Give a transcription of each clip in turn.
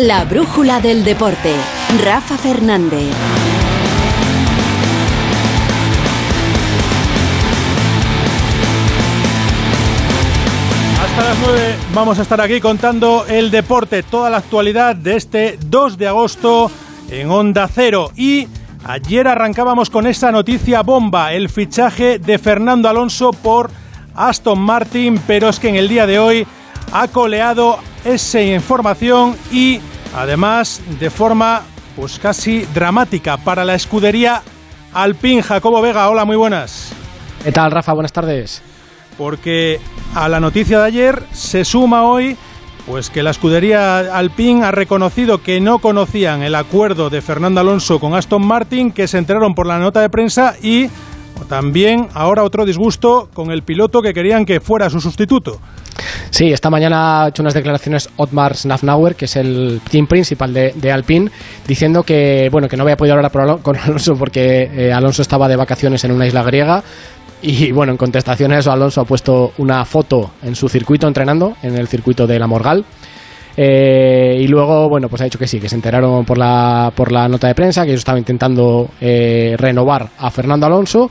La brújula del deporte. Rafa Fernández. Hasta las 9 vamos a estar aquí contando el deporte, toda la actualidad de este 2 de agosto en Onda Cero. Y ayer arrancábamos con esa noticia bomba, el fichaje de Fernando Alonso por Aston Martin, pero es que en el día de hoy ha coleado esa información y además de forma pues casi dramática para la escudería Alpine. Jacobo Vega, hola, muy buenas. ¿Qué tal, Rafa? Buenas tardes. Porque a la noticia de ayer se suma hoy pues que la escudería Alpine ha reconocido que no conocían el acuerdo de Fernando Alonso con Aston Martin, que se enteraron por la nota de prensa y también ahora otro disgusto con el piloto que querían que fuera su sustituto. Sí, esta mañana ha hecho unas declaraciones Otmar Snafnauer, que es el team principal de, Alpine, diciendo que bueno que no había podido hablar con Alonso porque eh, Alonso estaba de vacaciones en una isla griega. Y bueno, en contestación a eso, Alonso ha puesto una foto en su circuito entrenando, en el circuito de la Morgal. Eh, y luego, bueno, pues ha dicho que sí, que se enteraron por la, por la nota de prensa, que ellos estaban intentando eh, renovar a Fernando Alonso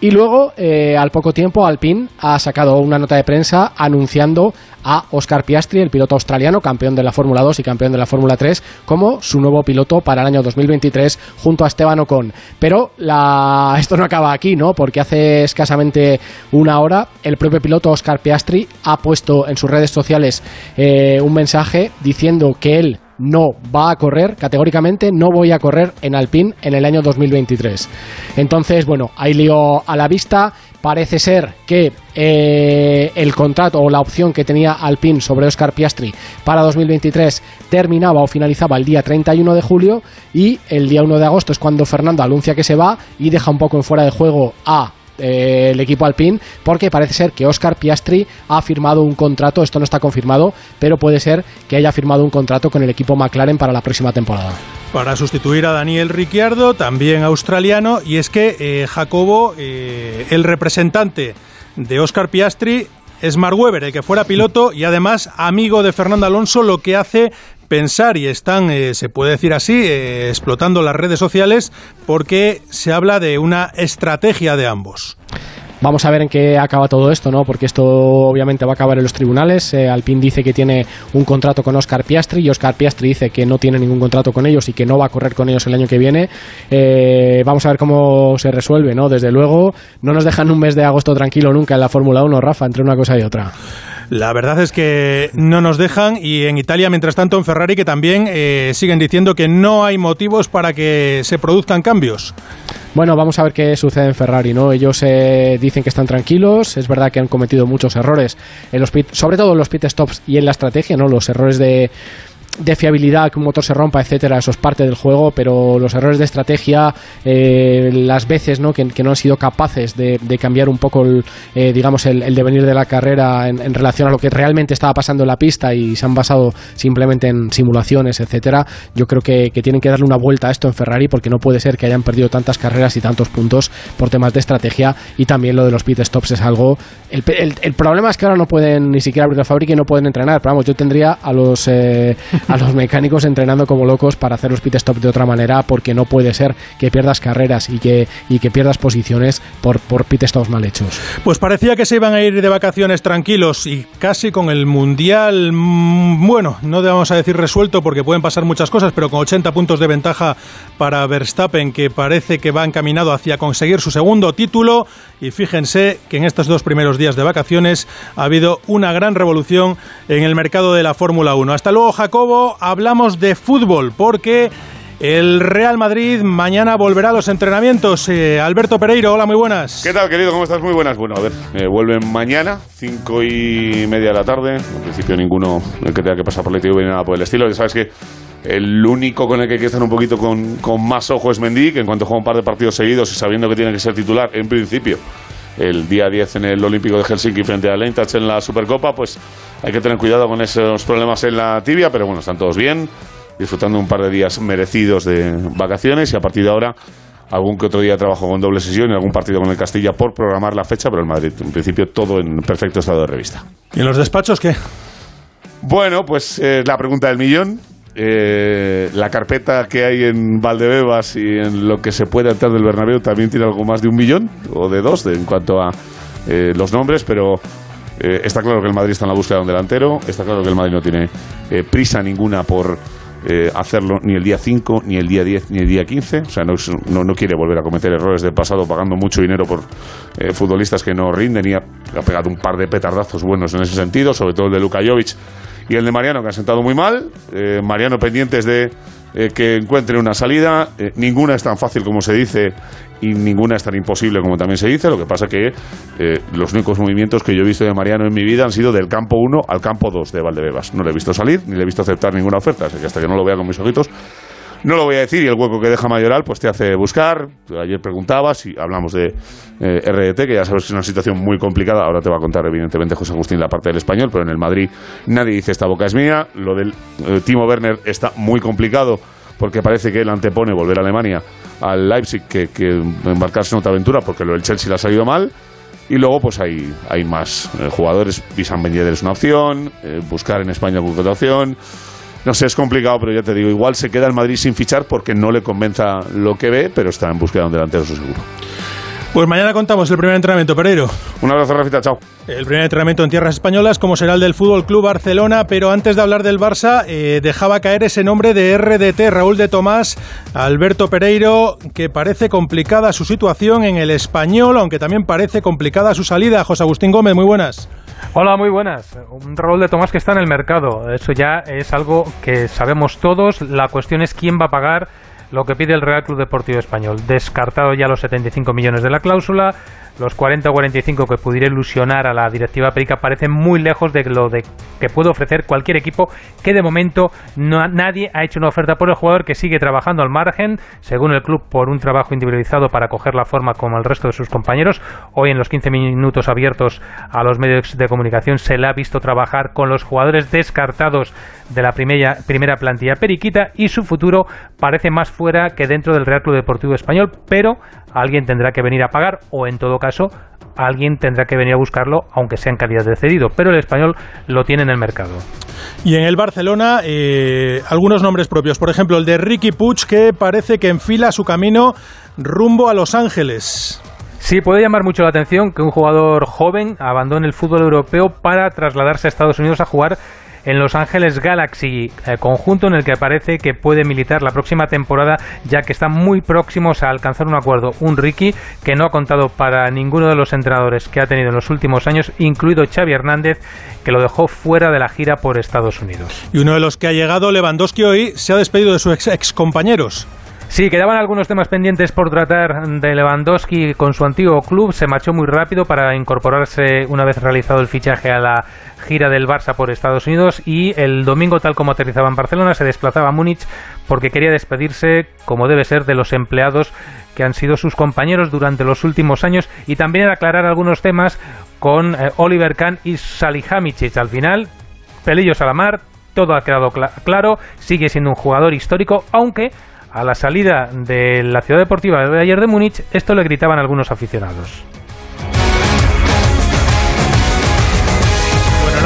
y luego, eh, al poco tiempo, Alpine ha sacado una nota de prensa anunciando a Oscar Piastri, el piloto australiano, campeón de la Fórmula 2 y campeón de la Fórmula 3, como su nuevo piloto para el año 2023 junto a Esteban Ocon. Pero la... esto no acaba aquí, ¿no? Porque hace escasamente una hora el propio piloto Oscar Piastri ha puesto en sus redes sociales eh, un mensaje diciendo que él no va a correr, categóricamente no voy a correr en Alpine en el año 2023. Entonces, bueno, hay lío a la vista. Parece ser que eh, el contrato o la opción que tenía Alpine sobre Oscar Piastri para 2023 terminaba o finalizaba el día 31 de julio y el día 1 de agosto es cuando Fernando anuncia que se va y deja un poco en fuera de juego a eh, el equipo Alpine, porque parece ser que Oscar Piastri ha firmado un contrato, esto no está confirmado, pero puede ser que haya firmado un contrato con el equipo McLaren para la próxima temporada. Para sustituir a Daniel Ricciardo, también australiano, y es que eh, Jacobo, eh, el representante de Oscar Piastri, es Mark Webber, el que fuera piloto y además amigo de Fernando Alonso, lo que hace pensar y están, eh, se puede decir así, eh, explotando las redes sociales porque se habla de una estrategia de ambos. Vamos a ver en qué acaba todo esto, ¿no? Porque esto obviamente va a acabar en los tribunales. Eh, Alpine dice que tiene un contrato con Oscar Piastri y Oscar Piastri dice que no tiene ningún contrato con ellos y que no va a correr con ellos el año que viene. vamos a ver cómo se resuelve, ¿no? Desde luego, no nos dejan un mes de agosto tranquilo nunca en la Fórmula 1, Rafa, entre una cosa y otra. La verdad es que no nos dejan y en Italia, mientras tanto, en Ferrari que también eh, siguen diciendo que no hay motivos para que se produzcan cambios. Bueno, vamos a ver qué sucede en Ferrari, ¿no? Ellos eh, dicen que están tranquilos, es verdad que han cometido muchos errores, en los pit, sobre todo en los pit stops y en la estrategia, ¿no? Los errores de, de fiabilidad, que un motor se rompa, etcétera, eso es parte del juego, pero los errores de estrategia, eh, las veces ¿no? Que, no han sido capaces de, cambiar un poco el, eh, digamos el, devenir de la carrera en, relación a lo que realmente estaba pasando en la pista y se han basado simplemente en simulaciones, etcétera, yo creo que, tienen que darle una vuelta a esto en Ferrari porque no puede ser que hayan perdido tantas carreras y tantos puntos por temas de estrategia y también lo de los pit stops es algo... El, el problema es que ahora no pueden ni siquiera abrir la fábrica y no pueden entrenar, pero vamos, yo tendría a los... Eh, a los mecánicos entrenando como locos para hacer los pit stop de otra manera porque no puede ser que pierdas carreras y que, y que pierdas posiciones por, por pit stops mal hechos. Pues parecía que se iban a ir de vacaciones tranquilos y casi con el Mundial, mm, bueno, no vamos a decir resuelto porque pueden pasar muchas cosas, pero con 80 puntos de ventaja para Verstappen que parece que va encaminado hacia conseguir su segundo título y fíjense que en estos dos primeros días de vacaciones ha habido una gran revolución en el mercado de la Fórmula 1. Hasta luego Jacobo hablamos de fútbol porque el Real Madrid mañana volverá a los entrenamientos. Eh, Alberto Pereiro, hola, muy buenas. ¿Qué tal, querido? ¿Cómo estás? Muy buenas. Bueno, a ver, eh, vuelven mañana, cinco y media de la tarde. En principio ninguno el que tenga que pasar por la ITV ni nada por el estilo. Ya sabes que el único con el que hay que estar un poquito con, con más ojo es Mendy, que en cuanto juega un par de partidos seguidos y sabiendo que tiene que ser titular, en principio, el día 10 en el Olímpico de Helsinki frente a Leintac en la Supercopa, pues hay que tener cuidado con esos problemas en la tibia, pero bueno, están todos bien, disfrutando un par de días merecidos de vacaciones y a partir de ahora algún que otro día trabajo con doble sesión y algún partido con el Castilla por programar la fecha, pero el Madrid, en principio, todo en perfecto estado de revista. ¿Y en los despachos qué? Bueno, pues eh, la pregunta del millón. eh, la carpeta que hay en Valdebebas y en lo que se puede entrar del Bernabéu también tiene algo más de un millón o de dos en cuanto a eh, los nombres, pero eh, está claro que el Madrid está en la búsqueda de un delantero, está claro que el Madrid no tiene prisa ninguna por hacerlo ni el día 5, ni el día 10, ni el día 15. O sea, no, no, quiere volver a cometer errores del pasado pagando mucho dinero por futbolistas que no rinden y ha, pegado un par de petardazos buenos en ese sentido, sobre todo el de Luka Jovic y el de Mariano, que ha sentado muy mal. Eh, Mariano pendientes de eh, que encuentre una salida. Eh, ninguna es tan fácil como se dice y ninguna es tan imposible como también se dice. Lo que pasa que los únicos movimientos que yo he visto de Mariano en mi vida han sido del campo 1 al campo 2 de Valdebebas. No le he visto salir ni le he visto aceptar ninguna oferta. Así que hasta que no lo vea con mis ojitos no lo voy a decir y el hueco que deja Mayoral pues te hace buscar. Ayer preguntabas y hablamos de eh, RDT, que ya sabes que es una situación muy complicada. Ahora te va a contar evidentemente José Agustín la parte del español, pero en el Madrid nadie dice esta boca es mía. Lo del eh, Timo Werner está muy complicado porque parece que él antepone volver a Alemania al Leipzig que, embarcarse en otra aventura porque lo del Chelsea le ha salido mal. Y luego, pues hay, hay más eh, jugadores. Visan Ben es una opción. buscar en España alguna opción. No sé, es complicado, pero ya te digo, igual se queda el Madrid sin fichar porque no le convenza lo que ve, pero está en búsqueda de un delantero, eso seguro. Pues mañana contamos el primer entrenamiento, Pereiro. Un abrazo, Rafita, chao. El primer entrenamiento en tierras españolas, como será el del Fútbol Club Barcelona, pero antes de hablar del Barça, eh, dejaba caer ese nombre de RDT, Raúl de Tomás, Alberto Pereiro, que parece complicada su situación en el español, aunque también parece complicada su salida. José Agustín Gómez, muy buenas. Hola, muy buenas. Un Raúl de Tomás que está en el mercado. Eso ya es algo que sabemos todos. La cuestión es quién va a pagar lo que pide el Real Club Deportivo Español. Descartado ya los 75 millones de la cláusula, los 40 o 45 que pudiera ilusionar a la directiva Perica parecen muy lejos de lo de que puede ofrecer cualquier equipo que de momento no, nadie ha hecho una oferta por el jugador que sigue trabajando al margen, según el club, por un trabajo individualizado para coger la forma como el resto de sus compañeros. Hoy en los 15 minutos abiertos a los medios de comunicación se le ha visto trabajar con los jugadores descartados de la primera, primera plantilla periquita y su futuro parece más fuera que dentro del Real Club Deportivo Español, pero alguien tendrá que venir a pagar o en todo caso alguien tendrá que venir a buscarlo aunque sea en calidad de cedido, pero el español lo tiene en el mercado. Y en el Barcelona, eh, algunos nombres propios. Por ejemplo, el de Ricky Puig, que parece que enfila su camino rumbo a Los Ángeles. Sí, puede llamar mucho la atención que un jugador joven abandone el fútbol europeo para trasladarse a Estados Unidos a jugar en Los Ángeles Galaxy, eh, conjunto en el que parece que puede militar la próxima temporada, ya que están muy próximos a alcanzar un acuerdo. Un Ricky que no ha contado para ninguno de los entrenadores que ha tenido en los últimos años, incluido Xavi Hernández, que lo dejó fuera de la gira por Estados Unidos. Y uno de los que ha llegado, Lewandowski, hoy se ha despedido de sus ex, ex compañeros. Sí, quedaban algunos temas pendientes por tratar de Lewandowski con su antiguo club. Se marchó muy rápido para incorporarse una vez realizado el fichaje a la gira del Barça por Estados Unidos y el domingo, tal como aterrizaba en Barcelona, se desplazaba a Múnich porque quería despedirse, como debe ser, de los empleados que han sido sus compañeros durante los últimos años y también aclarar algunos temas con eh, Oliver Kahn y Salihamidzic. Al final, pelillos a la mar, todo ha quedado claro, sigue siendo un jugador histórico, aunque a la salida de la ciudad deportiva de ayer de Múnich, esto le gritaban algunos aficionados.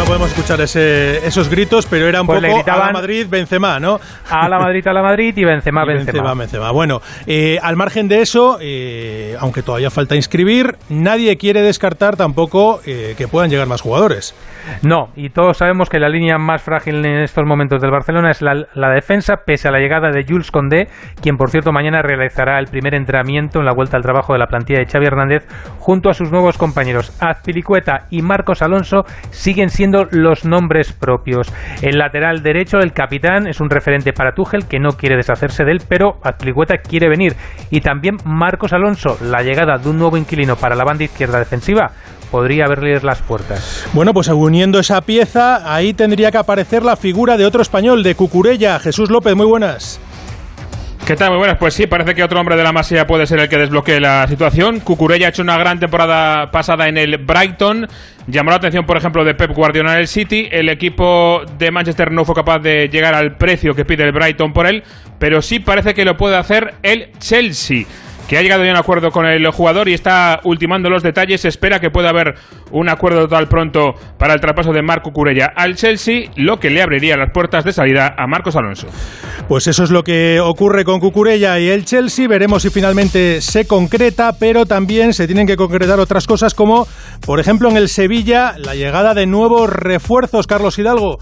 No podemos escuchar esos gritos, pero era un pues poco a la Madrid, Benzema, ¿no? A la Madrid, a la Madrid y Benzema, Benzema. Benzema, Bueno, eh, al margen de eso, eh, aunque todavía falta inscribir, nadie quiere descartar tampoco eh, que puedan llegar más jugadores. No, y todos sabemos que la línea más frágil en estos momentos del Barcelona es la, defensa, pese a la llegada de Jules Condé, quien por cierto mañana realizará el primer entrenamiento en la vuelta al trabajo de la plantilla de Xavi Hernández junto a sus nuevos compañeros. Azpilicueta y Marcos Alonso siguen siendo los nombres propios. El lateral derecho, el capitán, es un referente para Tuchel que no quiere deshacerse de él, pero Azpilicueta quiere venir. Y también Marcos Alonso, la llegada de un nuevo inquilino para la banda izquierda defensiva, podría abrirles las puertas. Bueno, pues uniendo esa pieza, ahí tendría que aparecer la figura de otro español, de Cucurella. Jesús López, muy buenas. ¿Qué tal? Muy buenas. Pues sí, parece que otro hombre de la Masía puede ser el que desbloquee la situación. Cucurella ha hecho una gran temporada pasada en el Brighton. Llamó la atención, por ejemplo, de Pep Guardiola en el City. El equipo de Manchester no fue capaz de llegar al precio que pide el Brighton por él, pero sí parece que lo puede hacer el Chelsea que ha llegado ya a un acuerdo con el jugador y está ultimando los detalles. Espera que pueda haber un acuerdo total pronto para el traspaso de Marco Curella al Chelsea, lo que le abriría las puertas de salida a Marcos Alonso. Pues eso es lo que ocurre con Cucurella y el Chelsea. Veremos si finalmente se concreta, pero también se tienen que concretar otras cosas como, por ejemplo, en el Sevilla, la llegada de nuevos refuerzos. Carlos Hidalgo.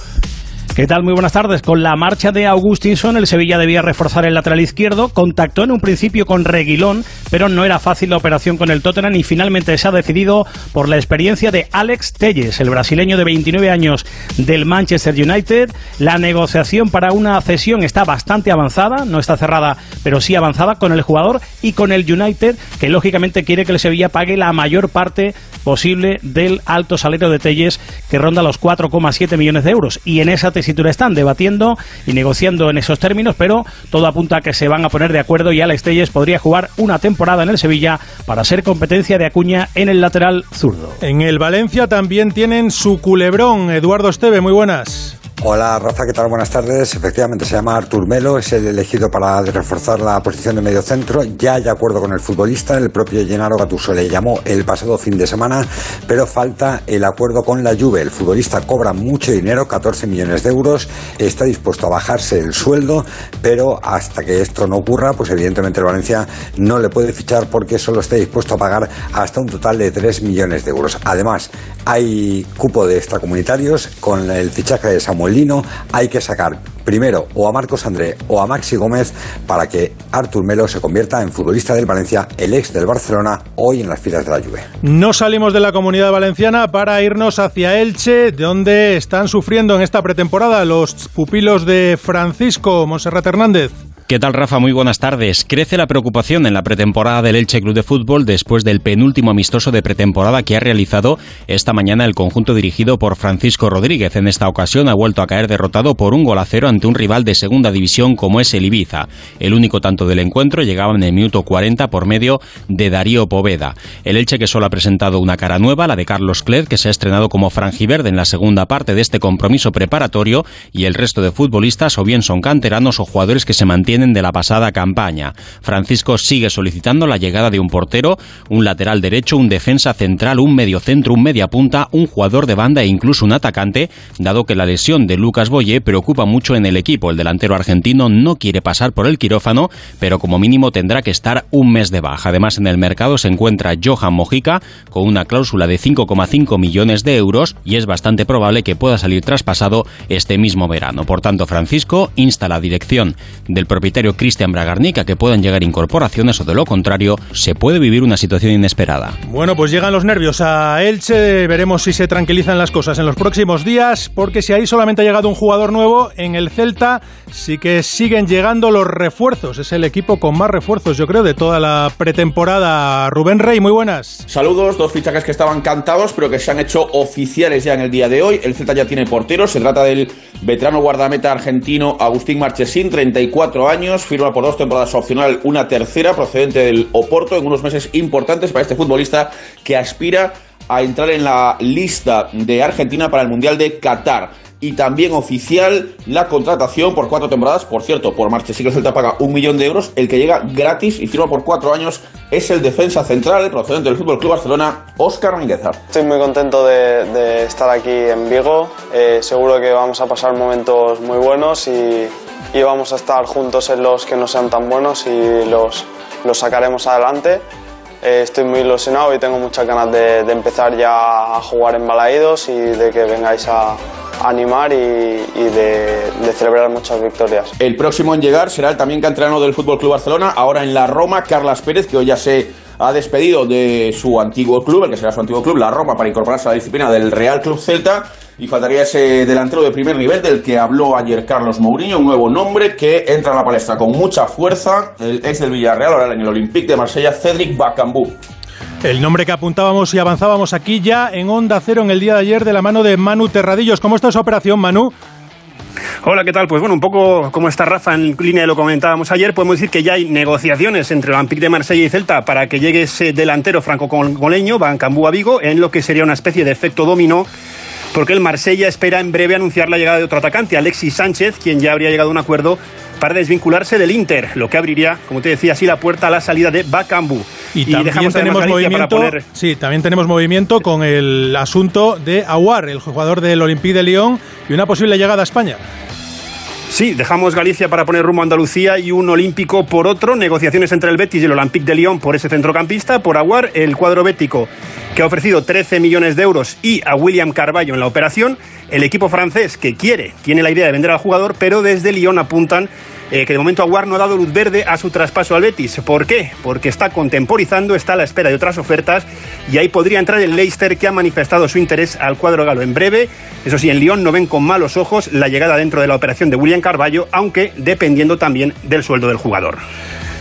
¿Qué tal? Muy buenas tardes. Con la marcha de Augustinson, el Sevilla debía reforzar el lateral izquierdo. Contactó en un principio con Reguilón, pero no era fácil la operación con el Tottenham y finalmente se ha decidido por la experiencia de Alex Telles, el brasileño de 29 años del Manchester United. La negociación para una cesión está bastante avanzada, no está cerrada, pero sí avanzada con el jugador y con el United, que lógicamente quiere que el Sevilla pague la mayor parte posible del alto salario de Telles, que ronda los 4,7 millones de euros. Y en esa tesitura están debatiendo y negociando en esos términos, pero todo apunta a que se van a poner de acuerdo y Alex Telles podría jugar una temporada en el Sevilla para ser competencia de Acuña en el lateral zurdo. En el Valencia también tienen su culebrón. Eduardo Esteve, muy buenas. Hola Rafa, ¿qué tal? Buenas tardes. Efectivamente se llama Artur Melo, es el elegido para reforzar la posición de medio centro. Ya hay acuerdo con el futbolista, el propio Gennaro Gattuso le llamó el pasado fin de semana, pero falta el acuerdo con la Juve. El futbolista cobra mucho dinero, 14 millones de euros, está dispuesto a bajarse el sueldo, pero hasta que esto no ocurra, pues evidentemente el Valencia no le puede fichar porque solo está dispuesto a pagar hasta un total de 3 millones de euros. Además, hay cupo de extracomunitarios con el fichaje de Samuel Lino. Hay que sacar primero o a Marcos André o a Maxi Gómez para que Artur Melo se convierta en futbolista del Valencia, el ex del Barcelona, hoy en las filas de la Juve. No salimos de la comunidad valenciana para irnos hacia Elche, donde están sufriendo en esta pretemporada los pupilos de Francisco Monserrat Hernández. ¿Qué tal, Rafa? Muy buenas tardes. Crece la preocupación en la pretemporada del Elche Club de Fútbol después del penúltimo amistoso de pretemporada que ha realizado esta mañana el conjunto dirigido por Francisco Rodríguez. En esta ocasión ha vuelto a caer derrotado por un gol a cero ante un rival de segunda división como es el Ibiza. El único tanto del encuentro llegaba en el minuto 40 por medio de Darío Poveda. El Elche que solo ha presentado una cara nueva, la de Carlos Cled, que se ha estrenado como franjiverde en la segunda parte de este compromiso preparatorio, y el resto de futbolistas o bien son canteranos o jugadores que se mantienen de la pasada campaña. Francisco sigue solicitando la llegada de un portero, un lateral derecho, un defensa central, un mediocentro, un mediapunta, un jugador de banda e incluso un atacante, dado que la lesión de Lucas Boye preocupa mucho en el equipo. El delantero argentino no quiere pasar por el quirófano, pero como mínimo tendrá que estar un mes de baja. Además, en el mercado se encuentra Johan Mojica con una cláusula de 5,5 millones de euros y es bastante probable que pueda salir traspasado este mismo verano. Por tanto, Francisco insta a la dirección del propietario Cristian Bragarnica que puedan llegar incorporaciones o de lo contrario se puede vivir una situación inesperada. Bueno, pues llegan los nervios a Elche, veremos si se tranquilizan las cosas en los próximos días, porque si ahí solamente ha llegado un jugador nuevo, en el Celta sí que siguen llegando los refuerzos, es el equipo con más refuerzos yo creo de toda la pretemporada. Rubén Rey, muy buenas. Saludos, dos fichajes que estaban cantados pero que se han hecho oficiales ya en el día de hoy. El Celta ya tiene portero, se trata del veterano guardameta argentino Agustín Marchesín, 34 años firma por dos temporadas opcional, una tercera procedente del Oporto en unos meses importantes para este futbolista que aspira a entrar en la lista de Argentina para el Mundial de Qatar. Y también oficial la contratación por cuatro temporadas. Por cierto, por Marchesín el Celta paga un millón de euros. El que llega gratis y firma por cuatro años es el defensa central procedente del Fútbol Club Barcelona, Óscar Minguezar. Estoy muy contento de, estar aquí en Vigo. Eh, seguro que vamos a pasar momentos muy buenos y, y vamos a estar juntos en los que no sean tan buenos y los, los sacaremos adelante. Eh, estoy muy ilusionado y tengo muchas ganas de, empezar ya a jugar en Balaídos y de que vengáis a, animar y, de, celebrar muchas victorias. El próximo en llegar será el también canterano del Fútbol Club Barcelona, ahora en la Roma, Carlas Pérez, que hoy ya se ha despedido de su antiguo club, el que será su antiguo club, la Roma, para incorporarse a la disciplina del Real Club Celta y faltaría ese delantero de primer nivel del que habló ayer Carlos Mourinho, un nuevo nombre que entra a la palestra con mucha fuerza, el ex del Villarreal, ahora en el Olympique de Marsella, Cedric Bakambu. El nombre que apuntábamos y avanzábamos aquí ya en Onda Cero en el día de ayer de la mano de Manu Terradillos. ¿Cómo está esa operación, Manu? Hola, ¿qué tal? Pues bueno, un poco como está Rafa en línea de lo comentábamos ayer, podemos decir que ya hay negociaciones entre el Olympique de Marsella y Celta para que llegue ese delantero franco-coleño, Bancambú a Vigo, en lo que sería una especie de efecto dominó porque el Marsella espera en breve anunciar la llegada de otro atacante, Alexis Sánchez, quien ya habría llegado a un acuerdo para desvincularse del Inter, lo que abriría, como te decía, así la puerta a la salida de Bakambu. Y, también tenemos movimiento, sí, también tenemos movimiento con el asunto de Aguar, el jugador del Olympique de Lyon y una posible llegada a España. Sí, dejamos Galicia para poner rumbo a Andalucía y un olímpico por otro. Negociaciones entre el Betis y el Olympique de Lyon por ese centrocampista. Por Aguar, el cuadro bético que ha ofrecido 13 millones de euros y a William Carballo en la operación. El equipo francés que quiere, tiene la idea de vender al jugador, pero desde Lyon apuntan eh, que de momento Aguar no ha dado luz verde a su traspaso al Betis. ¿Por qué? Porque está contemporizando, está a la espera de otras ofertas y ahí podría entrar el Leicester que ha manifestado su interés al cuadro galo en breve. Eso sí, en Lyon no ven con malos ojos la llegada dentro de la operación de William Carballo, aunque dependiendo también del sueldo del jugador.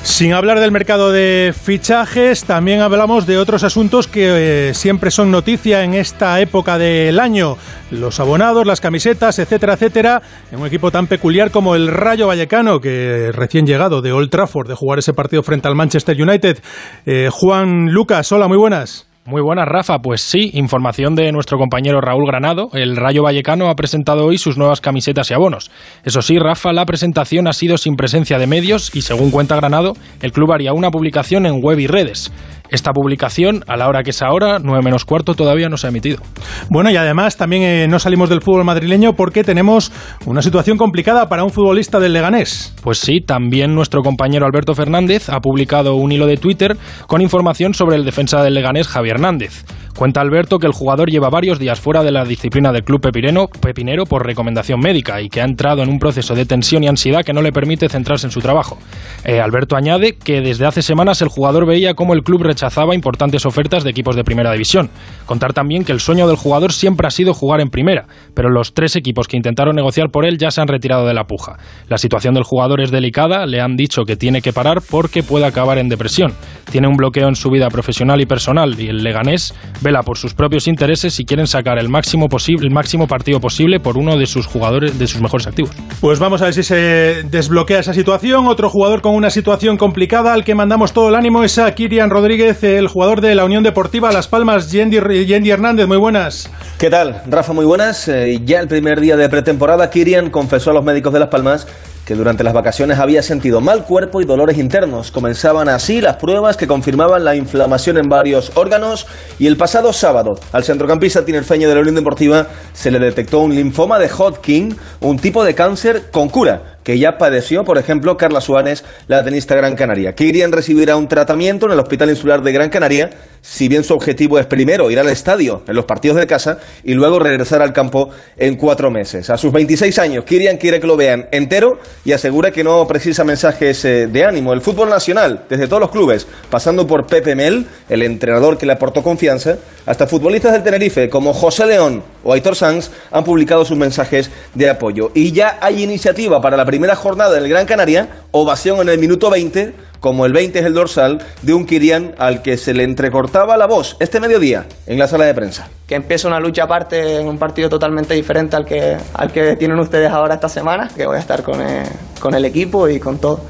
Sin hablar del mercado de fichajes, también hablamos de otros asuntos que eh, siempre son noticia en esta época del año. Los abonados, las camisetas, etcétera, etcétera, en un equipo tan peculiar como el Rayo Vallecano, que recién llegado de Old Trafford de jugar ese partido frente al Manchester United. Eh, Juan Lucas, hola, muy buenas. Muy buenas, Rafa. Pues sí, información de nuestro compañero Raúl Granado. El Rayo Vallecano ha presentado hoy sus nuevas camisetas y abonos. Eso sí, Rafa, la presentación ha sido sin presencia de medios y, según cuenta Granado, el club haría una publicación en web y redes. Esta publicación, a la hora que es ahora, 9 menos cuarto, todavía no se ha emitido. Bueno, y además también eh, no salimos del fútbol madrileño porque tenemos una situación complicada para un futbolista del Leganés. Pues sí, también nuestro compañero Alberto Fernández ha publicado un hilo de Twitter con información sobre el defensa del Leganés, Javier Hernández. Cuenta Alberto que el jugador lleva varios días fuera de la disciplina del club pepinero, pepinero por recomendación médica y que ha entrado en un proceso de tensión y ansiedad que no le permite centrarse en su trabajo. Eh, Alberto añade que desde hace semanas el jugador veía cómo el club rechazaba importantes ofertas de equipos de primera división. Contar también que el sueño del jugador siempre ha sido jugar en primera, pero los tres equipos que intentaron negociar por él ya se han retirado de la puja. La situación del jugador es delicada, le han dicho que tiene que parar porque puede acabar en depresión. Tiene un bloqueo en su vida profesional y personal y el Leganés vela por sus propios intereses y quieren sacar el máximo, posible, el máximo partido posible por uno de sus jugadores, de sus mejores activos. Pues vamos a ver si se desbloquea esa situación. Otro jugador con una situación complicada al que mandamos todo el ánimo es a Kirian Rodríguez, el jugador de la Unión Deportiva Las Palmas, Yendi, Hernández. Muy buenas. ¿Qué tal, Rafa? Muy buenas. Eh, ya el primer día de pretemporada, Kirian confesó a los médicos de Las Palmas que durante las vacaciones había sentido mal cuerpo y dolores internos. Comenzaban así las pruebas que confirmaban la inflamación en varios órganos y el pasado sábado al centrocampista tinerfeño de la Unión Deportiva se le detectó un linfoma de Hodgkin, un tipo de cáncer con cura que ya padeció, por ejemplo, Carla Suárez, la tenista Gran Canaria. Kirian recibirá un tratamiento en el Hospital Insular de Gran Canaria, si bien su objetivo es primero ir al estadio en los partidos de casa y luego regresar al campo en cuatro meses. A sus 26 años, Kirian quiere que lo vean entero y asegura que no precisa mensajes eh, de ánimo. El fútbol nacional, desde todos los clubes, pasando por Pepe Mel, el entrenador que le aportó confianza, hasta futbolistas del Tenerife como José León o Aitor Sanz, han publicado sus mensajes de apoyo. Y ya hay iniciativa para la primera jornada del Gran Canaria, ovación en el minuto 20, como el 20 es el dorsal, de un Kirian al que se le entrecortaba la voz este mediodía en la sala de prensa. Que empieza una lucha aparte en un partido totalmente diferente al que, al que tienen ustedes ahora esta semana, que voy a estar con el, con el equipo y con todo.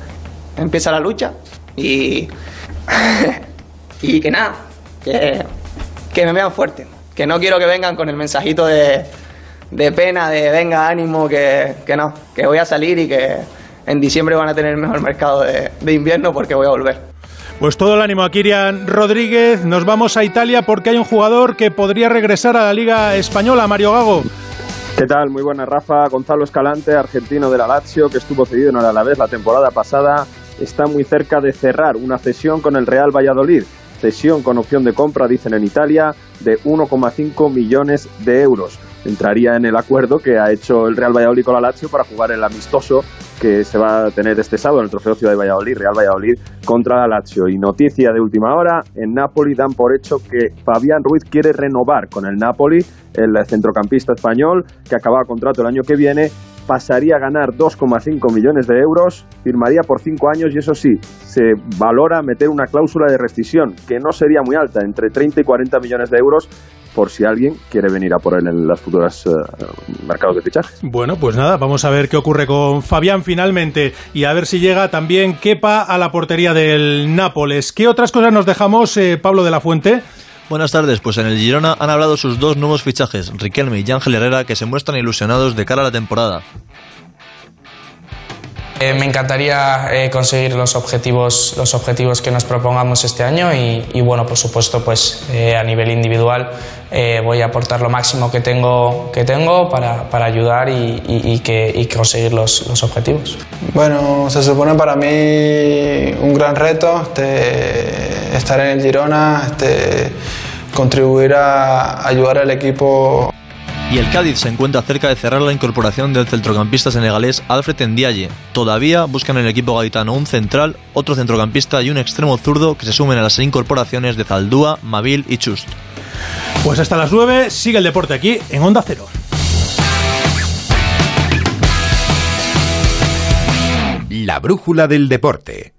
Empieza la lucha y, y que nada, que, que me vean fuerte, que no quiero que vengan con el mensajito de de pena, de venga, ánimo, que, que, no, que voy a salir y que en diciembre van a tener el mejor mercado de, de invierno porque voy a volver. Pues todo el ánimo a Kirian Rodríguez. Nos vamos a Italia porque hay un jugador que podría regresar a la Liga Española, Mario Gago. ¿Qué tal? Muy buena, Rafa. Gonzalo Escalante, argentino de la Lazio, que estuvo cedido en el Alavés la temporada pasada, está muy cerca de cerrar una cesión con el Real Valladolid. Cesión con opción de compra, dicen en Italia, de 1,5 millones de euros entraría en el acuerdo que ha hecho el Real Valladolid con la Lazio para jugar el amistoso que se va a tener este sábado en el Trofeo Ciudad de Valladolid, Real Valladolid contra la Lazio. Y noticia de última hora, en Napoli dan por hecho que Fabián Ruiz quiere renovar con el Napoli, el centrocampista español que acaba contrato el año que viene pasaría a ganar 2,5 millones de euros, firmaría por 5 años y eso sí, se valora meter una cláusula de rescisión que no sería muy alta, entre 30 y 40 millones de euros, por si alguien quiere venir a por él en las futuras eh, mercados de fichajes. Bueno, pues nada, vamos a ver qué ocurre con Fabián finalmente y a ver si llega también Kepa a la portería del Nápoles. ¿Qué otras cosas nos dejamos, eh, Pablo de la Fuente? Buenas tardes, pues en el Girona han hablado sus dos nuevos fichajes, Riquelme y Ángel Herrera, que se muestran ilusionados de cara a la temporada. Eh, me encantaría eh, conseguir los objetivos, los objetivos que nos propongamos este año y, bueno, por supuesto, pues eh, a nivel individual voy a aportar lo máximo que tengo, que tengo para, para ayudar y, que, conseguir los, los, objetivos. Bueno, se supone para mí un gran reto este, estar en el Girona, este, contribuir a ayudar al equipo y el Cádiz se encuentra cerca de cerrar la incorporación del centrocampista senegalés Alfred Ndiaye. Todavía buscan en el equipo gaditano un central, otro centrocampista y un extremo zurdo que se sumen a las incorporaciones de Zaldúa, Mabil y Chust. Pues hasta las 9 sigue el deporte aquí en Onda Cero. La brújula del deporte.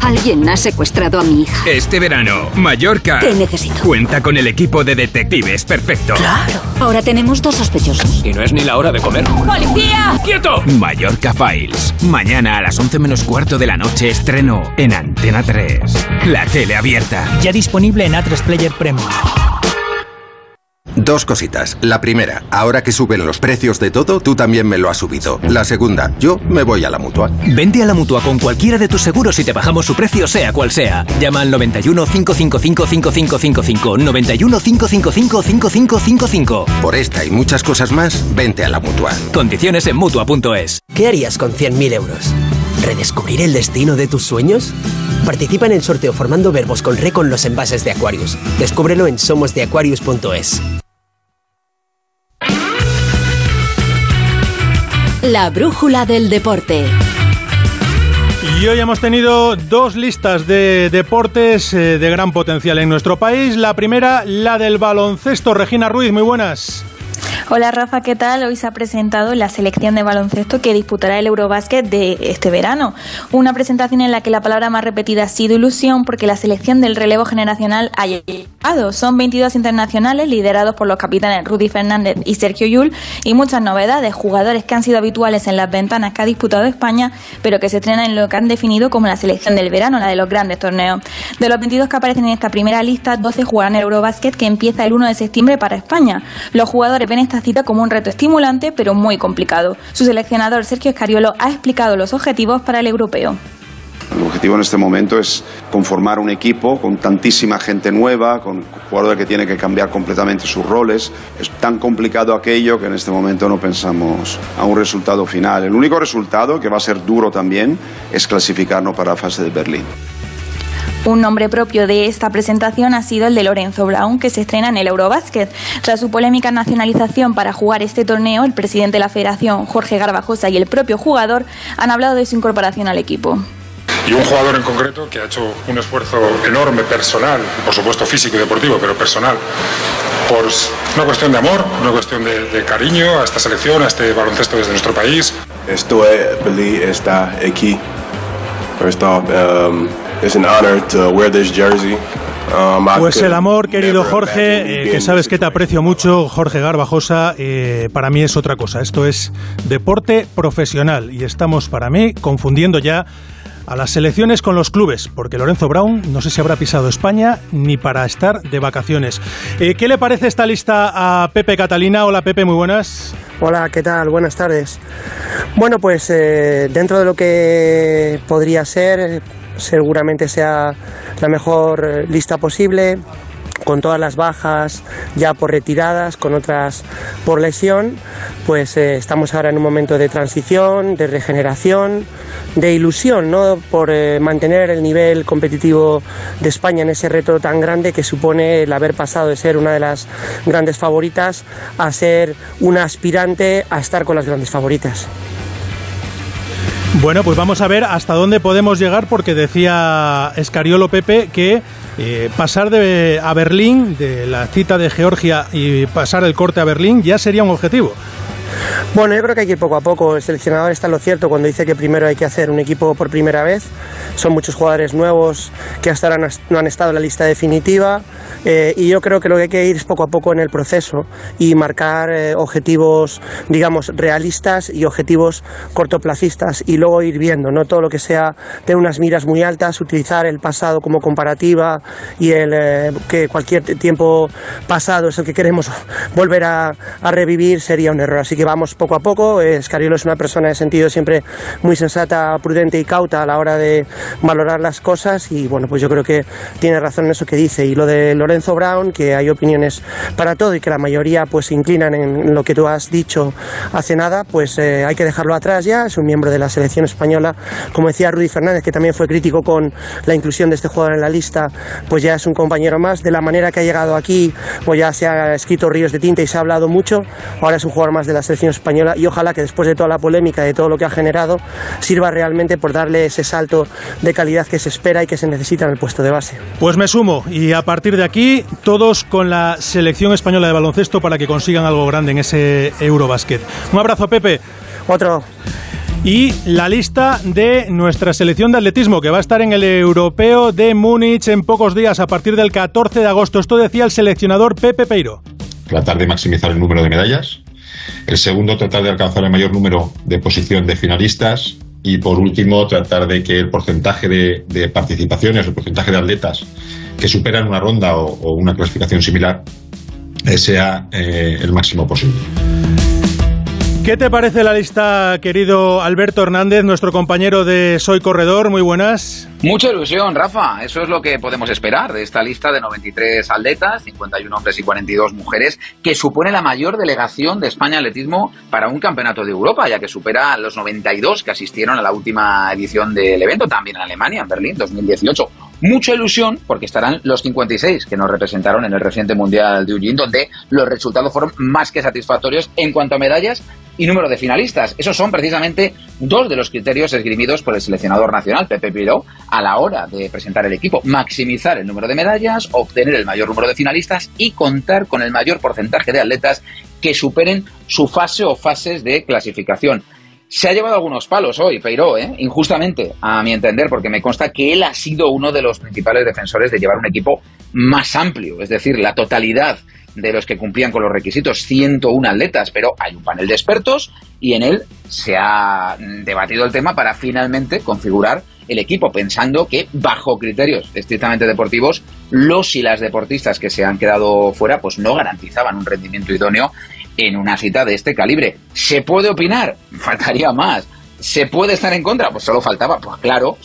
Alguien ha secuestrado a mi hija. Este verano, Mallorca. ¿Qué necesito? Cuenta con el equipo de detectives perfecto. Claro. Ahora tenemos dos sospechosos. Y no es ni la hora de comer. ¡Policía! ¡Quieto! Mallorca Files. Mañana a las 11 menos cuarto de la noche estreno en Antena 3. La tele abierta. Ya disponible en A3 Player Premium. Dos cositas. La primera, ahora que suben los precios de todo, tú también me lo has subido. La segunda, yo me voy a la mutua. Vente a la mutua con cualquiera de tus seguros y te bajamos su precio, sea cual sea. Llama al 91 555 5555. 91 555 5555. Por esta y muchas cosas más, vente a la mutua. Condiciones en mutua.es. ¿Qué harías con 100.000 euros? ¿Redescubrir el destino de tus sueños? Participa en el sorteo formando verbos con re con los envases de Aquarius. Descúbrelo en somosdeaquarius.es. La brújula del deporte. Y hoy hemos tenido dos listas de deportes eh, de gran potencial en nuestro país. La primera, la del baloncesto. Regina Ruiz, muy buenas. Hola Rafa, ¿qué tal? Hoy se ha presentado la selección de baloncesto que disputará el Eurobásquet de este verano. Una presentación en la que la palabra más repetida ha sido ilusión porque la selección del relevo generacional ha llegado. Son 22 internacionales liderados por los capitanes Rudy Fernández y Sergio Yul y muchas novedades, jugadores que han sido habituales en las ventanas que ha disputado España, pero que se estrenan en lo que han definido como la selección del verano, la de los grandes torneos. De los 22 que aparecen en esta primera lista, 12 jugarán el Eurobásquet que empieza el 1 de septiembre para España. Los jugadores ven esta cita como un reto estimulante, pero muy complicado. Su seleccionador Sergio Escariolo ha explicado los objetivos para el europeo. El objetivo en este momento es conformar un equipo con tantísima gente nueva, con jugadores que tienen que cambiar completamente sus roles. Es tan complicado aquello que en este momento no pensamos a un resultado final. El único resultado, que va a ser duro también, es clasificarnos para la fase de Berlín. Un nombre propio de esta presentación ha sido el de Lorenzo Brown, que se estrena en el Eurobásquet. Tras su polémica nacionalización para jugar este torneo, el presidente de la federación, Jorge Garbajosa, y el propio jugador han hablado de su incorporación al equipo y un jugador en concreto que ha hecho un esfuerzo enorme personal, por supuesto físico y deportivo, pero personal, por una cuestión de amor, una cuestión de, cariño a esta selección, a este baloncesto desde nuestro país. Estoy feliz de estar aquí. Esto, um, es un honor to wear this jersey. Um, pues el amor, querido Jorge, eh, que sabes que te aprecio mucho, Jorge Garbajosa, eh, para mí es otra cosa. Esto es deporte profesional y estamos, para mí, confundiendo ya a las selecciones con los clubes, porque Lorenzo Brown no sé si habrá pisado España ni para estar de vacaciones. Eh, ¿Qué le parece esta lista a Pepe Catalina? Hola Pepe, muy buenas. Hola, ¿qué tal? Buenas tardes. Bueno, pues dentro de lo que podría ser seguramente sea la mejor eh, lista posible con todas las bajas ya por retiradas, con otras por lesión, pues eh, estamos ahora en un momento de transición, de regeneración, de ilusión, ¿no? Por eh, mantener el nivel competitivo de España en ese reto tan grande que supone el haber pasado de ser una de las grandes favoritas a ser una aspirante a estar con las grandes favoritas. Bueno, pues vamos a ver hasta dónde podemos llegar porque decía Escariolo Pepe que eh, pasar a Berlín, de la cita de Georgia y pasar el corte a Berlín ya sería un objetivo. Bueno, yo creo que hay que ir poco a poco. El seleccionador está en lo cierto cuando dice que primero hay que hacer un equipo por primera vez. Son muchos jugadores nuevos que hasta ahora no han estado en la lista definitiva. Eh, y yo creo que lo que hay que ir es poco a poco en el proceso y marcar eh, objetivos, digamos, realistas y objetivos cortoplacistas y luego ir viendo, no todo lo que sea de unas miras muy altas, utilizar el pasado como comparativa y el eh, que cualquier tiempo pasado es el que queremos volver a, a, revivir sería un error. Así que vamos poco a poco. Escariolo es una persona de sentido siempre muy sensata, prudente y cauta a la hora de valorar las cosas y bueno, pues yo creo que tiene razón en eso que dice. Y lo de Lorenzo Brown, que hay opiniones para todo y que la mayoría pues se inclinan en lo que tú has dicho hace nada, pues eh, hay que dejarlo atrás ya. Es un miembro de la selección española. Como decía Rudy Fernández, que también fue crítico con la inclusión de este jugador en la lista, pues ya es un compañero más. De la manera que ha llegado aquí, pues ya se ha escrito ríos de tinta y se ha hablado mucho. Ahora es un jugador más de la selección española y ojalá que después de toda la polémica, de todo lo que ha generado, sirva realmente por darle ese salto de calidad que se espera y que se necesita en el puesto de base. Pues me sumo y a partir de aquí todos con la selección española de baloncesto para que consigan algo grande en ese Eurobasket. Un abrazo, Pepe. Otro. Y la lista de nuestra selección de atletismo, que va a estar en el Europeo de Múnich en pocos días, a partir del 14 de agosto. Esto decía el seleccionador Pepe Peiro. Tratar de maximizar el número de medallas. El segundo, tratar de alcanzar el mayor número de posición de finalistas. Y por último, tratar de que el porcentaje de, participaciones, el porcentaje de atletas que superan una ronda o, una clasificación similar eh, sea eh, el máximo posible. ¿Qué te parece la lista, querido Alberto Hernández, nuestro compañero de Soy Corredor? Muy buenas. Mucha ilusión, Rafa. Eso es lo que podemos esperar de esta lista de 93 atletas, 51 hombres y 42 mujeres, que supone la mayor delegación de España atletismo para un campeonato de Europa, ya que supera a los 92 que asistieron a la última edición del evento, también en Alemania, en Berlín, 2018. Mucha ilusión porque estarán los 56 que nos representaron en el reciente Mundial de Eugene, donde los resultados fueron más que satisfactorios en cuanto a medallas y número de finalistas. Esos son precisamente dos de los criterios esgrimidos por el seleccionador nacional, Pepe Piró, a la hora de presentar el equipo. Maximizar el número de medallas, obtener el mayor número de finalistas y contar con el mayor porcentaje de atletas que superen su fase o fases de clasificación. Se ha llevado algunos palos hoy, Peiró, ¿eh? injustamente, a mi entender, porque me consta que él ha sido uno de los principales defensores de llevar un equipo más amplio, es decir, la totalidad de los que cumplían con los requisitos, 101 atletas, pero hay un panel de expertos y en él se ha debatido el tema para finalmente configurar el equipo, pensando que bajo criterios estrictamente deportivos, los y las deportistas que se han quedado fuera, pues no garantizaban un rendimiento idóneo en una cita de este calibre. ¿Se puede opinar? Faltaría más. ¿Se puede estar en contra? Pues solo faltaba, pues claro,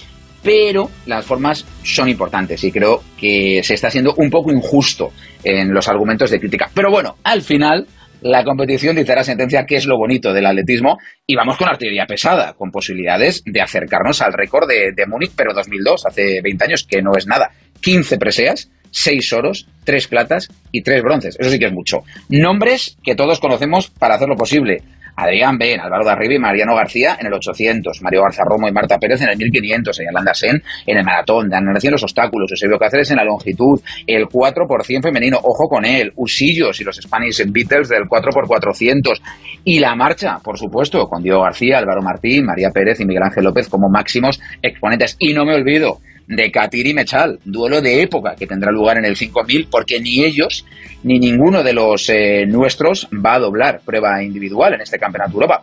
pero las formas son importantes y creo que se está siendo un poco injusto en los argumentos de crítica. Pero bueno, al final la competición la sentencia que es lo bonito del atletismo y vamos con artillería pesada, con posibilidades de acercarnos al récord de, de Múnich, pero 2002, hace 20 años, que no es nada. 15 preseas, 6 oros, 3 platas y 3 bronces. Eso sí que es mucho. Nombres que todos conocemos para hacerlo posible. Adrián Ben, Álvaro Darriba y Mariano García en el 800, Mario Garza Romo y Marta Pérez en el 1500, Yolanda Sen en el maratón, Dan en los obstáculos, Eusebio Cáceres en la longitud, el 4% femenino, ojo con él, Usillos y los Spanish Beatles del 4x400 y la marcha, por supuesto, con Diego García, Álvaro Martín, María Pérez y Miguel Ángel López como máximos exponentes. Y no me olvido de Katir y Mechal, duelo de época que tendrá lugar en el 5000 porque ni ellos ni ninguno de los eh, nuestros va a doblar prueba individual en este Campeonato Europa.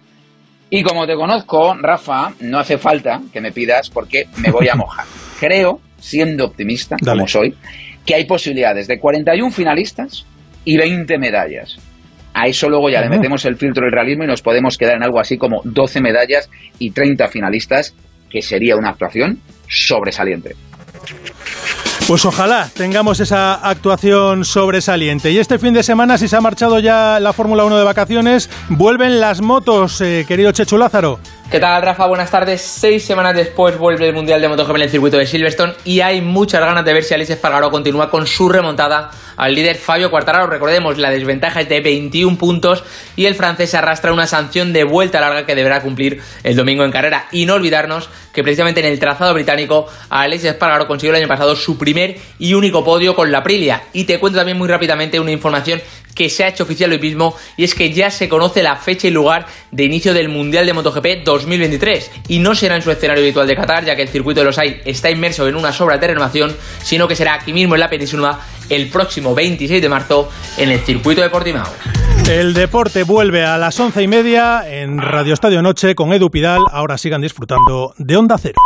Y como te conozco, Rafa, no hace falta que me pidas porque me voy a mojar. Creo, siendo optimista como soy, que hay posibilidades de 41 finalistas y 20 medallas. A eso luego ya le metemos el filtro del realismo y nos podemos quedar en algo así como 12 medallas y 30 finalistas, que sería una actuación sobresaliente. Pues ojalá tengamos esa actuación sobresaliente. Y este fin de semana, si se ha marchado ya la Fórmula 1 de vacaciones, vuelven las motos, eh, querido Chechu Lázaro. ¿Qué tal, Rafa? Buenas tardes. Seis semanas después vuelve el Mundial de MotoGP en el circuito de Silverstone y hay muchas ganas de ver si Alice Espargaró continúa con su remontada al líder Fabio Quartararo. Recordemos, la desventaja es de 21 puntos y el francés arrastra una sanción de vuelta larga que deberá cumplir el domingo en carrera. Y no olvidarnos que precisamente en el trazado británico Alex Espargaro consiguió el año pasado su primer y único podio con la Aprilia. Y te cuento también muy rápidamente una información que se ha hecho oficial hoy mismo y es que ya se conoce la fecha y lugar de inicio del Mundial de MotoGP 2023 y no será en su escenario habitual de Qatar ya que el circuito de los Ain está inmerso en unas obras de renovación, sino que será aquí mismo en la península el próximo 26 de marzo en el circuito de Portimao. El deporte vuelve a las once y media en Radio Estadio Noche con Edu Pidal. Ahora sigan disfrutando de Onda Cero.